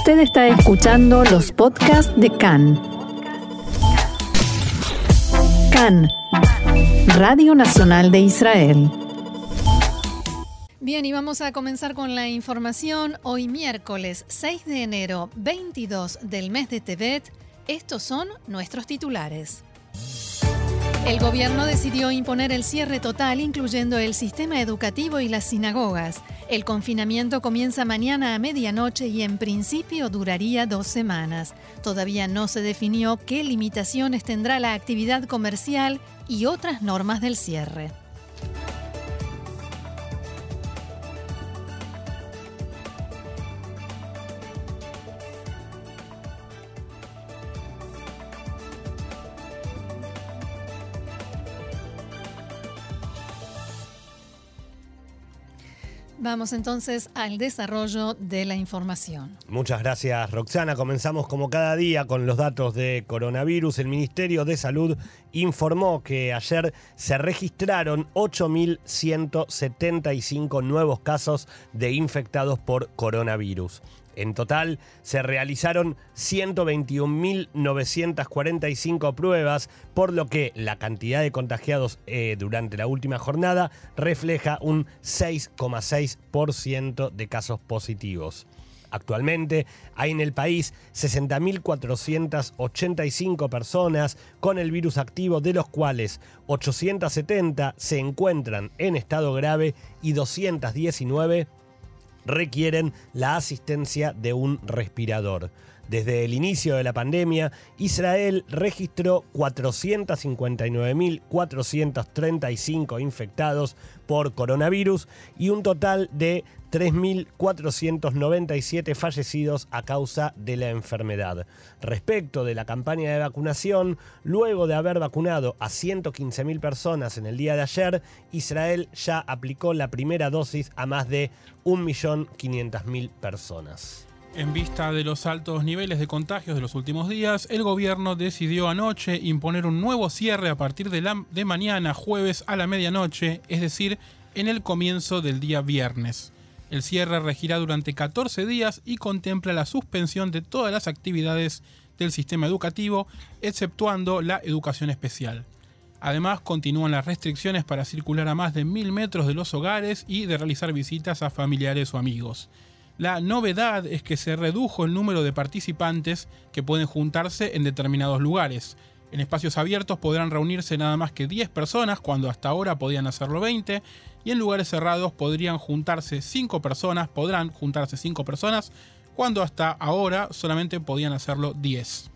Usted está escuchando los podcasts de CAN. CAN, Radio Nacional de Israel. Bien, y vamos a comenzar con la información. Hoy miércoles 6 de enero, 22 del mes de Tebet, estos son nuestros titulares. El gobierno decidió imponer el cierre total, incluyendo el sistema educativo y las sinagogas. El confinamiento comienza mañana a medianoche y en principio duraría dos semanas. Todavía no se definió qué limitaciones tendrá la actividad comercial y otras normas del cierre. Vamos entonces al desarrollo de la información. Muchas gracias, Roxana. Comenzamos como cada día con los datos de coronavirus. El Ministerio de Salud informó que ayer se registraron 8.175 nuevos casos de infectados por coronavirus. En total se realizaron 121.945 pruebas, por lo que la cantidad de contagiados eh, durante la última jornada refleja un 6,6% de casos positivos. Actualmente hay en el país 60.485 personas con el virus activo, de los cuales 870 se encuentran en estado grave y 219 requieren la asistencia de un respirador. Desde el inicio de la pandemia, Israel registró 459.435 infectados por coronavirus y un total de 3.497 fallecidos a causa de la enfermedad. Respecto de la campaña de vacunación, luego de haber vacunado a 115.000 personas en el día de ayer, Israel ya aplicó la primera dosis a más de 1.500.000 personas. En vista de los altos niveles de contagios de los últimos días, el gobierno decidió anoche imponer un nuevo cierre a partir de, mañana, jueves a la medianoche, es decir, en el comienzo del día viernes. El cierre regirá durante 14 días y contempla la suspensión de todas las actividades del sistema educativo, exceptuando la educación especial. Además, continúan las restricciones para circular a más de mil metros de los hogares y de realizar visitas a familiares o amigos. La novedad es que se redujo el número de participantes que pueden juntarse en determinados lugares. En espacios abiertos podrán reunirse nada más que 10 personas cuando hasta ahora podían hacerlo 20 y en lugares cerrados podrían juntarse 5 personas, podrán juntarse 5 personas cuando hasta ahora solamente podían hacerlo 10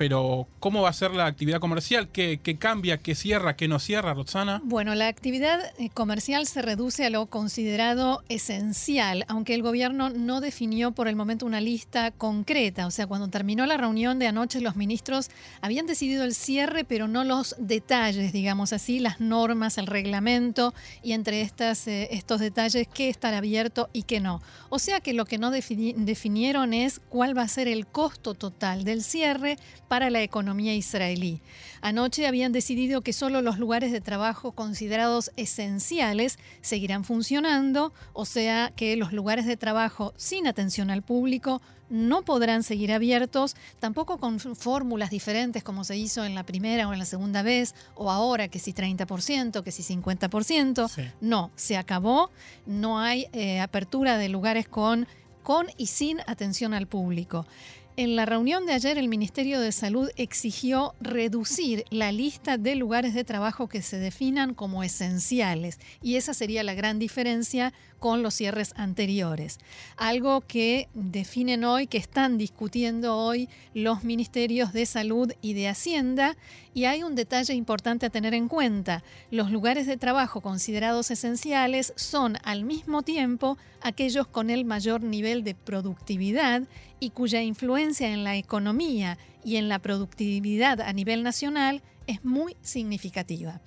pero ¿cómo va a ser la actividad comercial? ¿Qué, cambia? ¿Qué cierra? ¿Qué no cierra, Roxana? Bueno, la actividad eh, comercial se reduce a lo considerado esencial, aunque el gobierno no definió por el momento una lista concreta. O sea, cuando terminó la reunión de anoche, los ministros habían decidido el cierre, pero no los detalles, digamos así, las normas, el reglamento y entre estas, eh, estos detalles qué estará abierto y qué no. O sea que lo que no definieron es cuál va a ser el costo total del cierre para la economía israelí. Anoche habían decidido que solo los lugares de trabajo considerados esenciales seguirán funcionando, o sea que los lugares de trabajo sin atención al público no podrán seguir abiertos, tampoco con fórmulas diferentes como se hizo en la primera o en la segunda vez, o ahora que si 30%, que si 50%. No, se acabó, no hay eh, apertura de lugares con, con y sin atención al público. En la reunión de ayer, el Ministerio de Salud exigió reducir la lista de lugares de trabajo que se definan como esenciales, y esa sería la gran diferencia con los cierres anteriores. Algo que definen hoy, que están discutiendo hoy los ministerios de salud y de Hacienda. Y hay un detalle importante a tener en cuenta. Los lugares de trabajo considerados esenciales son al mismo tiempo aquellos con el mayor nivel de productividad y cuya influencia en la economía y en la productividad a nivel nacional es muy significativa.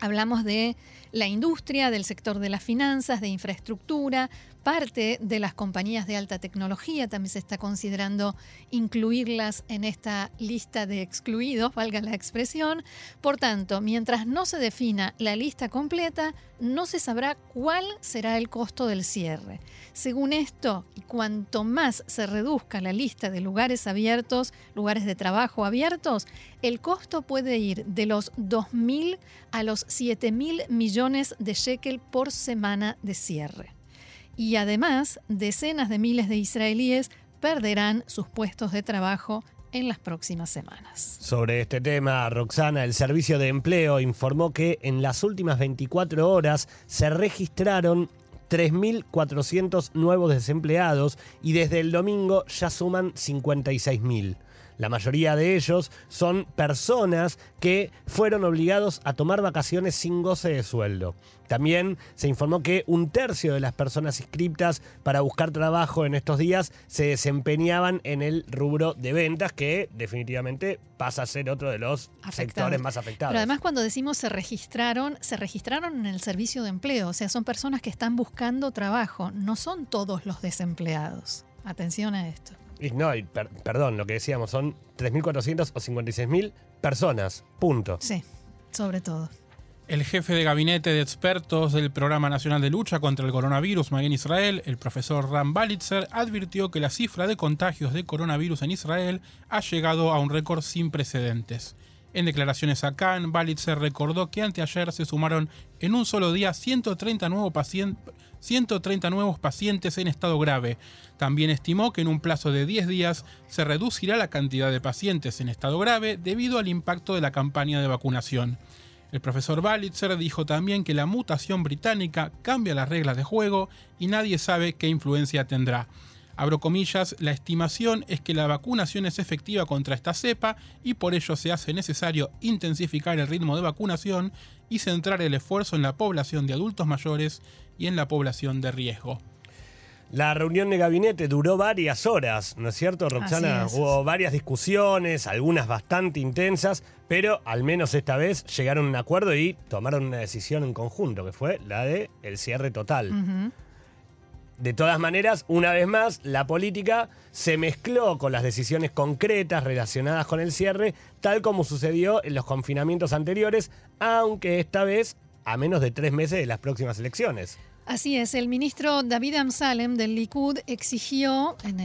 Hablamos de La industria del sector de las finanzas, de infraestructura, parte de las compañías de alta tecnología también se está considerando incluirlas en esta lista de excluidos, valga la expresión. Por tanto, mientras no se defina la lista completa, no se sabrá cuál será el costo del cierre. Según esto, y cuanto más se reduzca la lista de lugares abiertos, lugares de trabajo abiertos, el costo puede ir de los 2.000 a los 7.000 millones de shekel por semana de cierre y además decenas de miles de israelíes perderán sus puestos de trabajo en las próximas semanas. Sobre este tema, Roxana, el Servicio de Empleo informó que en las últimas 24 horas se registraron 3.400 nuevos desempleados y desde el domingo ya suman 56.000. La mayoría de ellos son personas que fueron obligados a tomar vacaciones sin goce de sueldo. También se informó que un tercio de las personas inscriptas para buscar trabajo en estos días se desempeñaban en el rubro de ventas, que definitivamente pasa a ser otro de los sectores más afectados. Pero además cuando decimos se registraron, se registraron en el servicio de empleo, o sea, son personas que están buscando trabajo, no son todos los desempleados. Atención a esto. Y no, perdón, lo que decíamos son 3.400 o 56.000 personas, punto. Sí, sobre todo. El jefe de gabinete de expertos del Programa Nacional de Lucha contra el Coronavirus Maguen Israel, el profesor Ram Balitzer, advirtió que la cifra de contagios de coronavirus en Israel ha llegado a un récord sin precedentes. En declaraciones a Cannes, Balitzer recordó que anteayer se sumaron en un solo día 130 nuevos pacientes 130 nuevos pacientes en estado grave. También estimó que en un plazo de 10 días se reducirá la cantidad de pacientes en estado grave debido al impacto de la campaña de vacunación. El profesor Balitzer dijo también que la mutación británica cambia las reglas de juego y nadie sabe qué influencia tendrá. Abro comillas, la estimación es que la vacunación es efectiva contra esta cepa y por ello se hace necesario intensificar el ritmo de vacunación y centrar el esfuerzo en la población de adultos mayores y en la población de riesgo. La reunión de gabinete duró varias horas, ¿no es cierto, Roxana? Hubo varias discusiones, algunas bastante intensas, pero al menos esta vez llegaron a un acuerdo y tomaron una decisión en conjunto, que fue la de el cierre total. De todas maneras, una vez más, la política se mezcló con las decisiones concretas relacionadas con el cierre, tal como sucedió en los confinamientos anteriores, aunque esta vez a menos de tres meses de las próximas elecciones. Así es, el ministro David Amsalem del Likud exigió en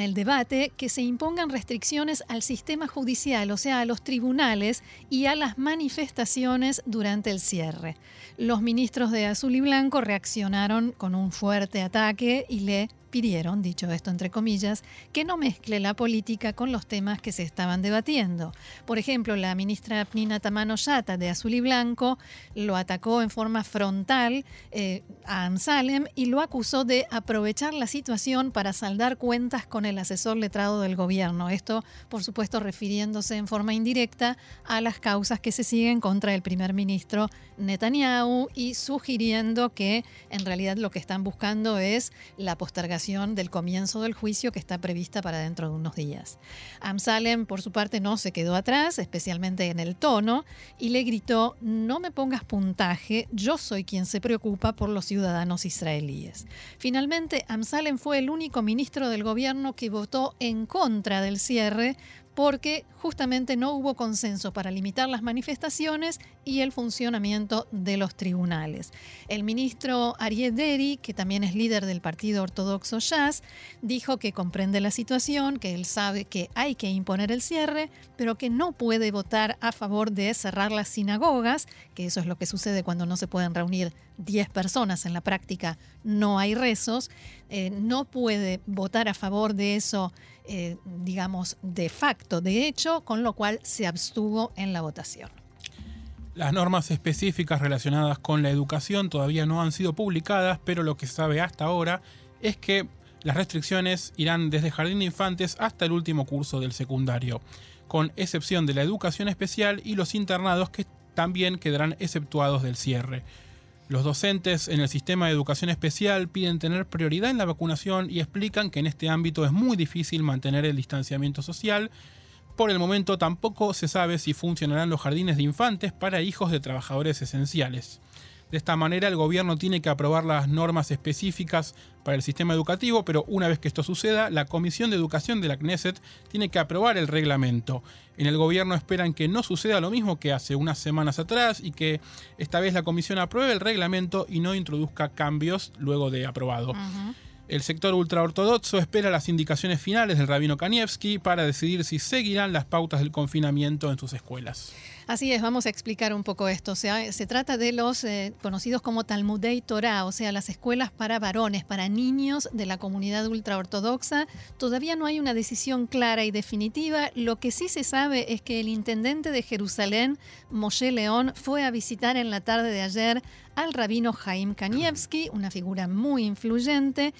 el, debate que se impongan restricciones al sistema judicial, o sea, a los tribunales y a las manifestaciones durante el cierre. Los ministros de Azul y Blanco reaccionaron con un fuerte ataque y le pidieron, dicho esto entre comillas, que no mezcle la política con los temas que se estaban debatiendo. Por ejemplo, la ministra Pnina Tamano Yata de Azul y Blanco lo atacó en forma frontal eh, a Amsalem y lo acusó de aprovechar la situación para saldar cuentas con el asesor letrado del gobierno. Esto, por supuesto, refiriéndose en forma indirecta a las causas que se siguen contra el primer ministro Netanyahu y sugiriendo que en realidad lo que están buscando es la postergación del comienzo del juicio que está prevista para dentro de unos días. Amsalem, por su parte, no se quedó atrás, especialmente en el tono, y le gritó, no me pongas puntaje, yo soy quien se preocupa por los ciudadanos israelíes. Finalmente, Amsalem fue el único ministro del gobierno que votó en contra del cierre porque justamente no hubo consenso para limitar las manifestaciones y el funcionamiento de los tribunales. El ministro Ariel Deri, que también es líder del partido ortodoxo Jazz, dijo que comprende la situación, que él sabe que hay que imponer el cierre, pero que no puede votar a favor de cerrar las sinagogas, que eso es lo que sucede cuando no se pueden reunir 10 personas en la práctica, no hay rezos, eh, no puede votar a favor de eso, eh, digamos, de facto, de hecho, con lo cual se abstuvo en la votación. Las normas específicas relacionadas con la educación todavía no han sido publicadas, pero lo que se sabe hasta ahora es que las restricciones irán desde jardín de infantes hasta el último curso del secundario, con excepción de la educación especial y los internados que también quedarán exceptuados del cierre. Los docentes en el sistema de educación especial piden tener prioridad en la vacunación y explican que en este ámbito es muy difícil mantener el distanciamiento social, Por el momento tampoco se sabe si funcionarán los jardines de infantes para hijos de trabajadores esenciales. De esta manera el gobierno tiene que aprobar las normas específicas para el sistema educativo, pero una vez que esto suceda, la Comisión de Educación de la Knesset tiene que aprobar el reglamento. En el gobierno esperan que no suceda lo mismo que hace unas semanas atrás y que esta vez la Comisión apruebe el reglamento y no introduzca cambios luego de aprobado. El sector ultraortodoxo espera las indicaciones finales del rabino Kanievski para decidir si seguirán las pautas del confinamiento en sus escuelas. Así es, vamos a explicar un poco esto. O sea, se trata de los eh, conocidos como Talmudei Torah, o sea, las escuelas para varones, para niños de la comunidad ultraortodoxa. Todavía no hay una decisión clara y definitiva. Lo que sí se sabe es que el intendente de Jerusalén, Moshe León, fue a visitar en la tarde de ayer al rabino Jaim Kanievski, una figura muy influyente,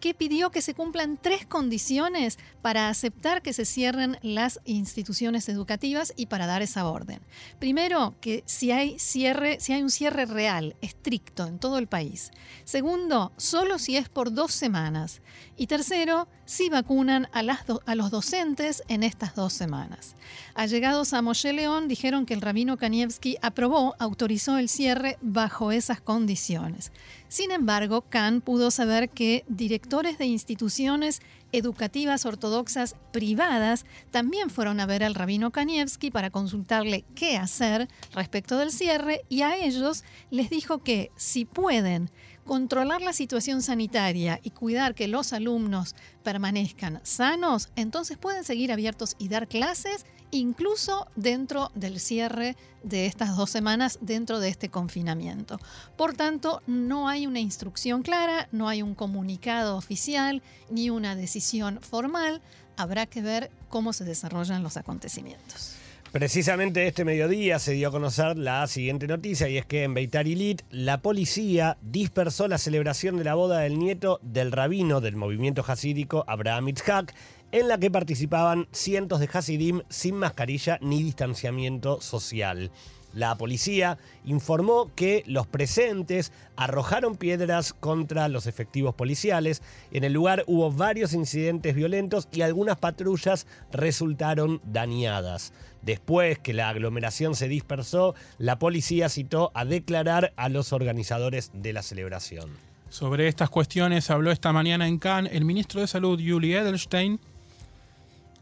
que pidió que se cumplan tres condiciones para aceptar que se cierren las instituciones educativas y para dar esa orden. Primero, que si hay cierre, si hay un cierre real, estricto en todo el país. Segundo, solo si es por dos semanas. Y tercero, si vacunan a, a los docentes en estas dos semanas. Allegados a Moshe León dijeron que el rabino Kanievski aprobó, autorizó el cierre bajo esas condiciones. Sin embargo, Khan pudo saber que directores de instituciones educativas ortodoxas privadas también fueron a ver al rabino Kanievski para consultarle qué hacer respecto del cierre y a ellos les dijo que si pueden controlar la situación sanitaria y cuidar que los alumnos permanezcan sanos, entonces pueden seguir abiertos y dar clases incluso dentro del cierre de estas dos semanas, dentro de este confinamiento. Por tanto, no hay una instrucción clara, no hay un comunicado oficial ni una decisión formal. Habrá que ver cómo se desarrollan los acontecimientos. Precisamente este mediodía se dio a conocer la siguiente noticia y es que en Beitar Ilit la policía dispersó la celebración de la boda del nieto del rabino del movimiento hasídico Abraham Itzhak en la que participaban cientos de Hasidim sin mascarilla ni distanciamiento social. La policía informó que los presentes arrojaron piedras contra los efectivos policiales. En el lugar hubo varios incidentes violentos y algunas patrullas resultaron dañadas. Después que la aglomeración se dispersó, la policía citó a declarar a los organizadores de la celebración. Sobre estas cuestiones habló esta mañana en Cannes el ministro de Salud, Julie Edelstein,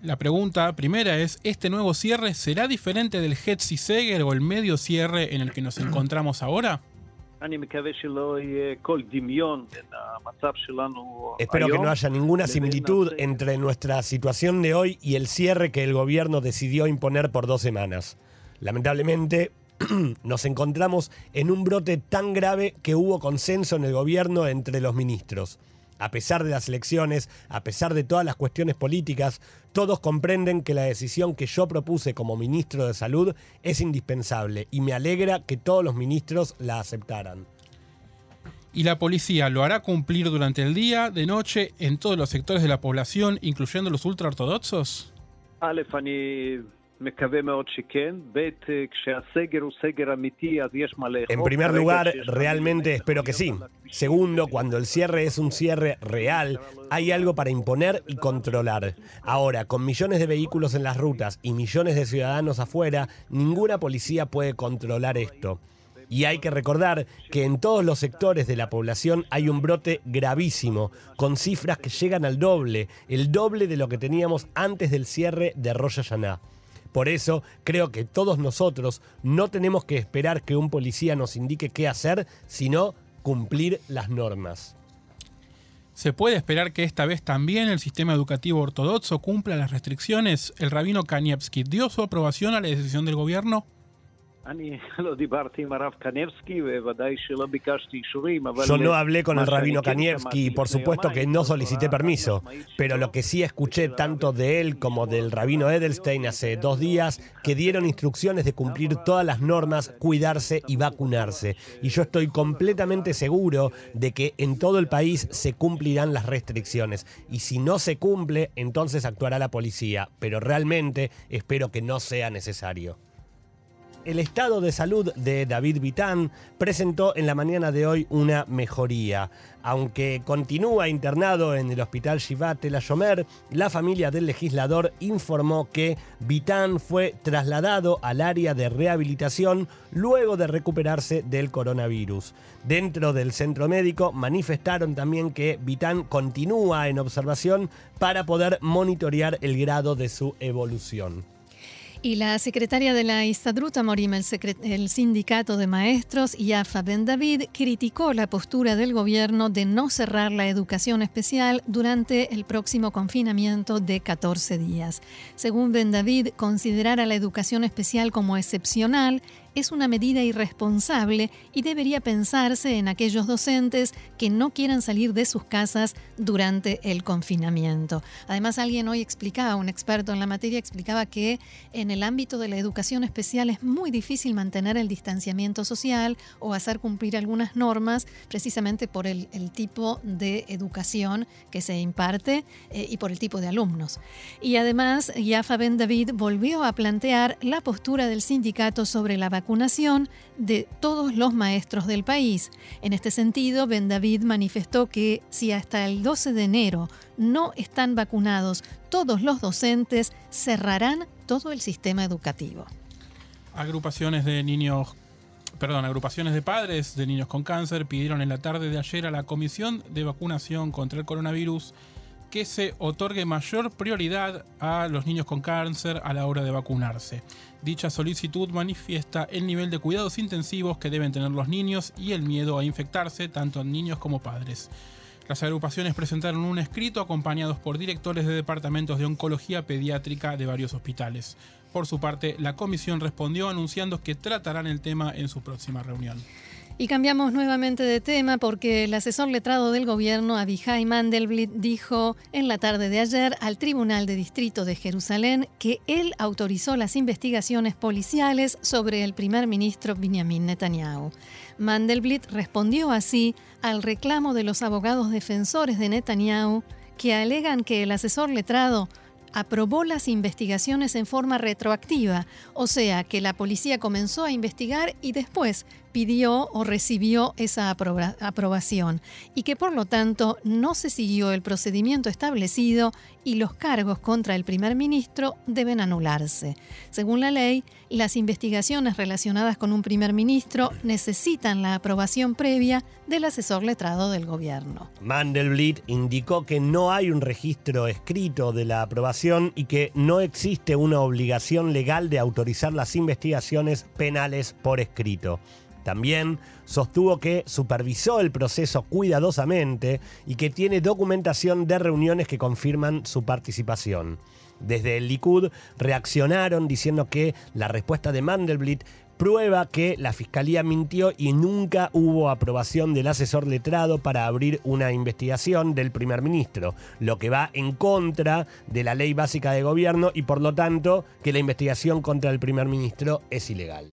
la pregunta primera es, ¿este nuevo cierre será diferente del Hetzi Seger o el medio cierre en el que nos encontramos ahora? Espero que no haya ninguna similitud entre nuestra situación de hoy y el cierre que el gobierno decidió imponer por dos semanas. Lamentablemente, nos encontramos en un brote tan grave que hubo consenso en el gobierno entre los ministros a pesar de las elecciones, a pesar de todas las cuestiones políticas, todos comprenden que la decisión que yo propuse como ministro de Salud es indispensable y me alegra que todos los ministros la aceptaran. ¿Y la policía lo hará cumplir durante el día, de noche, en todos los sectores de la población, incluyendo los ultraortodoxos? En primer lugar, realmente espero que sí. Segundo, cuando el cierre es un cierre real, hay algo para imponer y controlar. Ahora, con millones de vehículos en las rutas y millones de ciudadanos afuera, ninguna policía puede controlar esto. Y hay que recordar que en todos los sectores de la población hay un brote gravísimo, con cifras que llegan al doble, el doble de lo que teníamos antes del cierre de Roya Yaná. Por eso creo que todos nosotros no tenemos que esperar que un policía nos indique qué hacer, sino cumplir las normas. ¿Se puede esperar que esta vez también el sistema educativo ortodoxo cumpla las restricciones? ¿El rabino Kanievski dio su aprobación a la decisión del gobierno? Yo no hablé con el rabino Kanievski y por supuesto que no solicité permiso, pero lo que sí escuché tanto de él como del rabino Edelstein hace dos días que dieron instrucciones de cumplir todas las normas, cuidarse y vacunarse. Y yo estoy completamente seguro de que en todo el país se cumplirán las restricciones. Y si no se cumple, entonces actuará la policía. Pero realmente espero que no sea necesario. El estado de salud de David Vitán presentó en la mañana de hoy una mejoría. Aunque continúa internado en el hospital Shivat El Shomer, la familia del legislador informó que Vitán fue trasladado al área de rehabilitación luego de recuperarse del coronavirus. Dentro del centro médico manifestaron también que Vitán continúa en observación para poder monitorear el grado de su evolución. Y la secretaria de la Istadruta Morim, el, el, sindicato de maestros, Yafa Ben David, criticó la postura del gobierno de no cerrar la educación especial durante el próximo confinamiento de 14 días. Según Ben David, considerar a la educación especial como excepcional es una medida irresponsable y debería pensarse en aquellos docentes que no quieran salir de sus casas durante el confinamiento. Además, alguien hoy explicaba, un experto en la materia explicaba que en el ámbito de la educación especial es muy difícil mantener el distanciamiento social o hacer cumplir algunas normas precisamente por el, tipo de educación que se imparte eh, y por el tipo de alumnos. Y además, Yafa Ben David volvió a plantear la postura del sindicato sobre la vacunación vacunación de todos los maestros del país. En este sentido, Ben David manifestó que si hasta el 12 de enero no están vacunados todos los docentes, cerrarán todo el sistema educativo. Agrupaciones de niños perdón, agrupaciones de padres de niños con cáncer pidieron en la tarde de ayer a la Comisión de Vacunación contra el Coronavirus que se otorgue mayor prioridad a los niños con cáncer a la hora de vacunarse. Dicha solicitud manifiesta el nivel de cuidados intensivos que deben tener los niños y el miedo a infectarse tanto en niños como padres. Las agrupaciones presentaron un escrito acompañados por directores de departamentos de oncología pediátrica de varios hospitales. Por su parte, la comisión respondió anunciando que tratarán el tema en su próxima reunión. Y cambiamos nuevamente de tema porque el asesor letrado del gobierno, Abihai Mandelblit, dijo en la tarde de ayer al Tribunal de Distrito de Jerusalén que él autorizó las investigaciones policiales sobre el primer ministro Benjamin Netanyahu. Mandelblit respondió así al reclamo de los abogados defensores de Netanyahu que alegan que el asesor letrado aprobó las investigaciones en forma retroactiva, o sea que la policía comenzó a investigar y después pidió o recibió esa aprobación y que por lo tanto no se siguió el procedimiento establecido y los cargos contra el primer ministro deben anularse. Según la ley, las investigaciones relacionadas con un primer ministro necesitan la aprobación previa del asesor letrado del gobierno. Mandelblit indicó que no hay un registro escrito de la aprobación y que no existe una obligación legal de autorizar las investigaciones penales por escrito. También sostuvo que supervisó el proceso cuidadosamente y que tiene documentación de reuniones que confirman su participación. Desde el Likud reaccionaron diciendo que la respuesta de Mandelblit prueba que la fiscalía mintió y nunca hubo aprobación del asesor letrado para abrir una investigación del primer ministro, lo que va en contra de la ley básica de gobierno y por lo tanto que la investigación contra el primer ministro es ilegal.